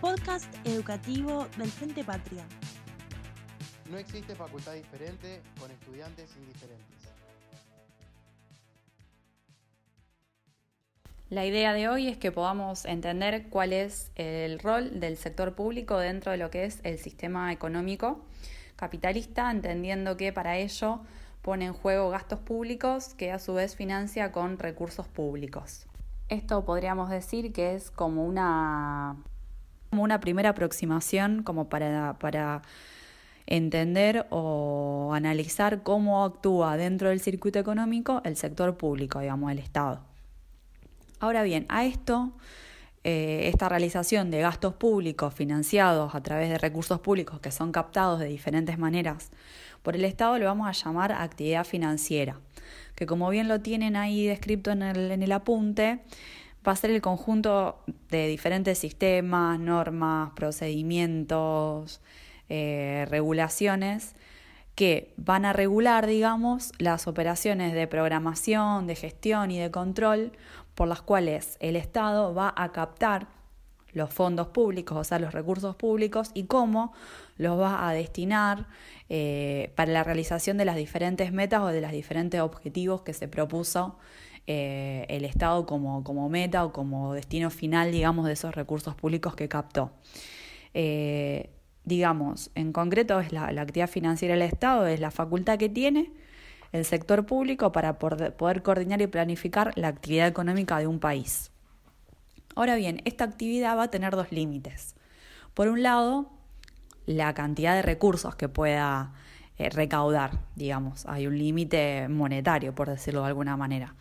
Podcast educativo del Frente Patria. No existe facultad diferente con estudiantes indiferentes. La idea de hoy es que podamos entender cuál es el rol del sector público dentro de lo que es el sistema económico capitalista, entendiendo que para ello pone en juego gastos públicos que a su vez financia con recursos públicos. Esto podríamos decir que es como una, como una primera aproximación como para, para entender o analizar cómo actúa dentro del circuito económico el sector público, digamos, el Estado. Ahora bien, a esto, eh, esta realización de gastos públicos financiados a través de recursos públicos que son captados de diferentes maneras por el Estado, lo vamos a llamar actividad financiera, que como bien lo tienen ahí descrito en el, apunte, va a ser el conjunto de diferentes sistemas, normas, procedimientos, eh, regulaciones que van a regular, digamos, las operaciones de programación, de gestión y de control por las cuales el Estado va a captar los fondos públicos, o sea, los recursos públicos, y cómo los va a destinar eh, para la realización de las diferentes metas o de los diferentes objetivos que se propuso eh, el Estado como, como, meta o como destino final, digamos, de esos recursos públicos que captó digamos, en concreto es la, actividad financiera del Estado, es la facultad que tiene el sector público para poder coordinar y planificar la actividad económica de un país. Ahora bien, esta actividad va a tener dos límites. Por un lado, la cantidad de recursos que pueda eh, recaudar, digamos, hay un límite monetario, por decirlo de alguna manera.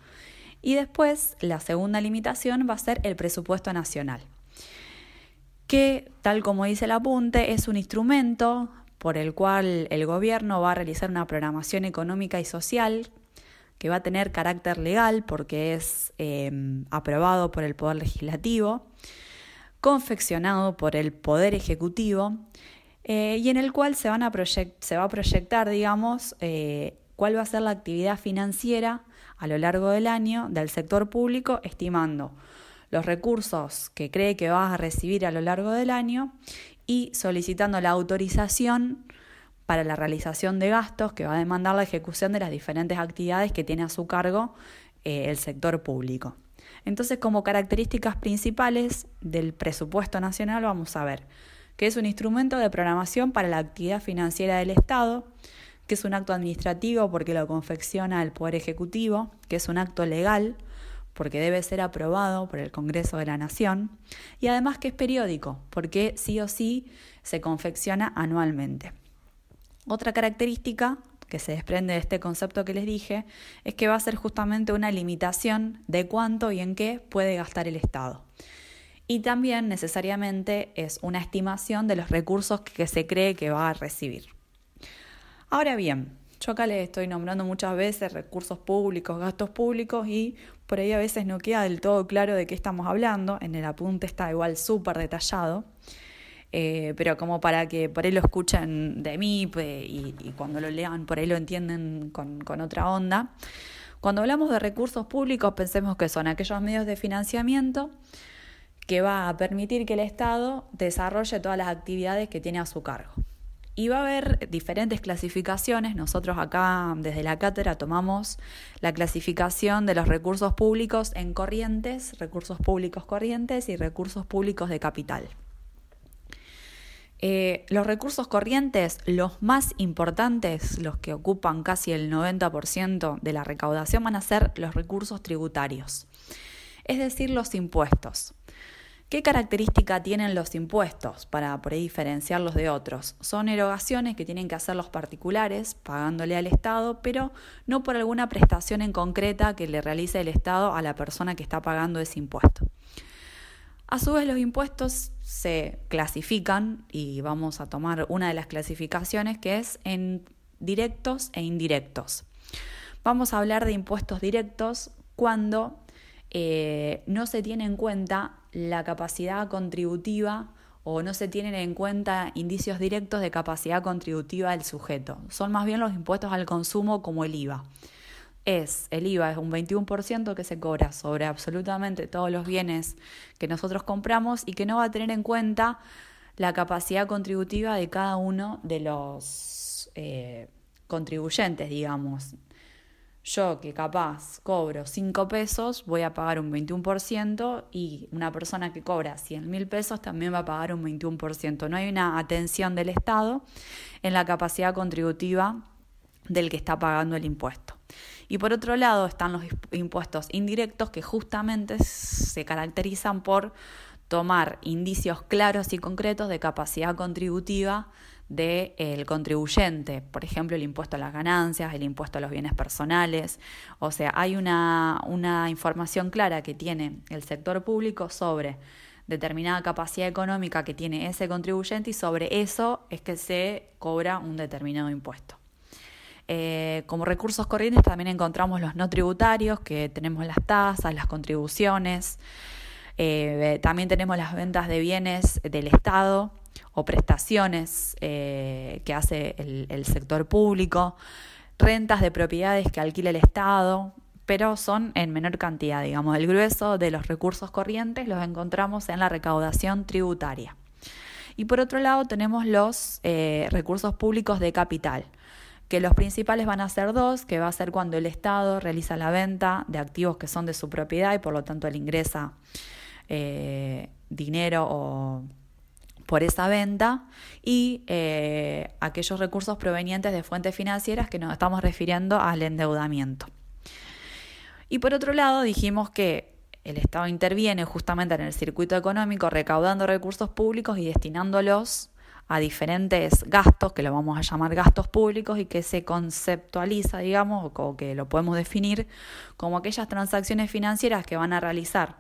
Y después, la segunda limitación va a ser el presupuesto nacional que, tal como dice el apunte, es un instrumento por el cual el gobierno va a realizar una programación económica y social que va a tener carácter legal porque es em, aprobado por el Poder Legislativo, confeccionado por el Poder Ejecutivo eh, y en el cual se, van a se va a proyectar, digamos, eh, cuál va a ser la actividad financiera a lo largo del año del sector público, estimando los recursos que cree que vas a recibir a lo largo del año y solicitando la autorización para la realización de gastos que va a demandar la ejecución de las diferentes actividades que tiene a su cargo eh, el sector público. Entonces, como características principales del presupuesto nacional vamos a ver que es un instrumento de programación para la actividad financiera del Estado, que es un acto administrativo porque lo confecciona el Poder Ejecutivo, que es un acto legal porque debe ser aprobado por el Congreso de la Nación, y además que es periódico, porque sí o sí se confecciona anualmente. Otra característica que se desprende de este concepto que les dije es que va a ser justamente una limitación de cuánto y en qué puede gastar el Estado. Y también necesariamente es una estimación de los recursos que se cree que va a recibir. Ahora bien, yo acá les estoy nombrando muchas veces recursos públicos, gastos públicos y por ahí a veces no queda del todo claro de qué estamos hablando. En el apunte está igual súper detallado. Eh, pero como para que por ahí lo escuchen de mí y, cuando lo lean por ahí lo entienden con otra onda. Cuando hablamos de recursos públicos pensemos que son aquellos medios de financiamiento que va a permitir que el Estado desarrolle todas las actividades que tiene a su cargo. Y va a haber diferentes clasificaciones. Nosotros acá desde la cátedra tomamos la clasificación de los recursos públicos en corrientes, recursos públicos corrientes y recursos públicos de capital. Eh, los recursos corrientes, los más importantes, los que ocupan casi el 90% de la recaudación, van a ser los recursos tributarios, es decir, los impuestos. ¿Qué característica tienen los impuestos para diferenciarlos de otros? Son erogaciones que tienen que hacer los particulares pagándole al Estado, pero no por alguna prestación en concreta que le realice el Estado a la persona que está pagando ese impuesto. A su vez los impuestos se clasifican y vamos a tomar una de las clasificaciones que es en directos e indirectos. Vamos a hablar de impuestos directos cuando eh, no se tiene en cuenta la capacidad contributiva o no se tienen en cuenta indicios directos de capacidad contributiva del sujeto. Son más bien los impuestos al consumo como el IVA. Es el IVA, es un 21% que se cobra sobre absolutamente todos los bienes que nosotros compramos y que no va a tener en cuenta la capacidad contributiva de cada uno de los eh, contribuyentes, digamos. Yo que capaz cobro 5 pesos voy a pagar un 21% y una persona que cobra 100 mil pesos también va a pagar un 21%. No hay una atención del Estado en la capacidad contributiva del que está pagando el impuesto. Y por otro lado están los impuestos indirectos que justamente se caracterizan por tomar indicios claros y concretos de capacidad contributiva del contribuyente, por ejemplo, el impuesto a las ganancias, el impuesto a los bienes personales. O sea, hay una, una información clara que tiene el sector público sobre determinada capacidad económica que tiene ese contribuyente y sobre eso es que se cobra un determinado impuesto. Eh, como recursos corrientes también encontramos los no tributarios, que tenemos las tasas, las contribuciones, eh, también tenemos las ventas de bienes del Estado o prestaciones eh, que hace el, el sector público, rentas de propiedades que alquila el Estado, pero son en menor cantidad, digamos, el grueso de los recursos corrientes los encontramos en la recaudación tributaria. Y por otro lado tenemos los recursos públicos de capital, que los principales van a ser dos, que va a ser cuando el Estado realiza la venta de activos que son de su propiedad y por lo tanto él ingresa eh, dinero o por esa venta y eh, aquellos recursos provenientes de fuentes financieras que nos estamos refiriendo al endeudamiento. Y por otro lado dijimos que el Estado interviene justamente en el circuito económico recaudando recursos públicos y destinándolos a diferentes gastos, que lo vamos a llamar gastos públicos, y que se conceptualiza, digamos, o que lo podemos definir como aquellas transacciones financieras que van a realizar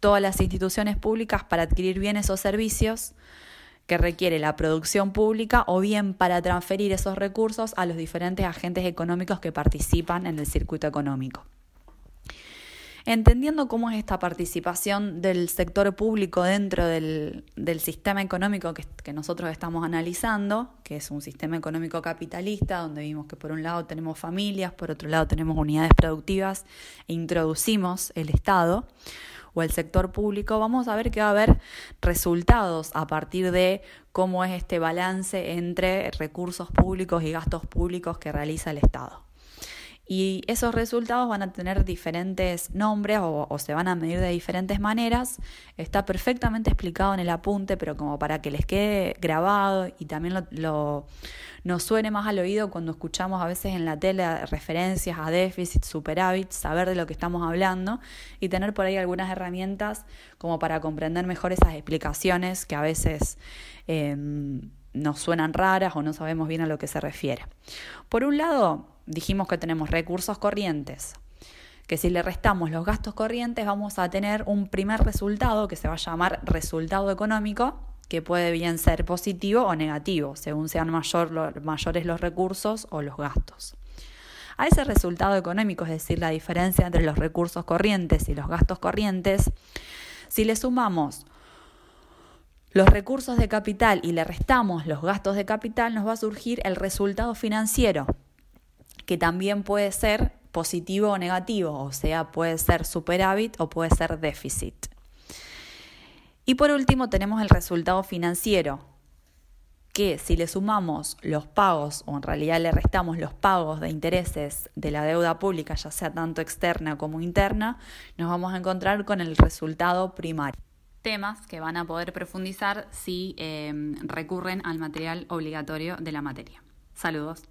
todas las instituciones públicas para adquirir bienes o servicios que requiere la producción pública o bien para transferir esos recursos a los diferentes agentes económicos que participan en el circuito económico. Entendiendo cómo es esta participación del sector público dentro del, sistema económico que, que, nosotros estamos analizando, que es un sistema económico capitalista, donde vimos que por un lado tenemos familias, por otro lado tenemos unidades productivas e introducimos el Estado o el sector público, vamos a ver que va a haber resultados a partir de cómo es este balance entre recursos públicos y gastos públicos que realiza el Estado. Y esos resultados van a tener diferentes nombres o, se van a medir de diferentes maneras. Está perfectamente explicado en el apunte, pero como para que les quede grabado y también lo, nos suene más al oído cuando escuchamos a veces en la tele referencias a déficit, superávit, saber de lo que estamos hablando y tener por ahí algunas herramientas como para comprender mejor esas explicaciones que a veces... Em, nos suenan raras o no sabemos bien a lo que se refiere. Por un lado, dijimos que tenemos recursos corrientes, que si le restamos los gastos corrientes vamos a tener un primer resultado que se va a llamar resultado económico, que puede bien ser positivo o negativo, según sean mayor, mayores los recursos o los gastos. A ese resultado económico, es decir, la diferencia entre los recursos corrientes y los gastos corrientes, si le sumamos los recursos de capital y le restamos los gastos de capital, nos va a surgir el resultado financiero, que también puede ser positivo o negativo, o sea, puede ser superávit o puede ser déficit. Y por último tenemos el resultado financiero, que si le sumamos los pagos, o en realidad le restamos los pagos de intereses de la deuda pública, ya sea tanto externa como interna, nos vamos a encontrar con el resultado primario. Temas que van a poder profundizar si eh, recurren al material obligatorio de la materia. Saludos.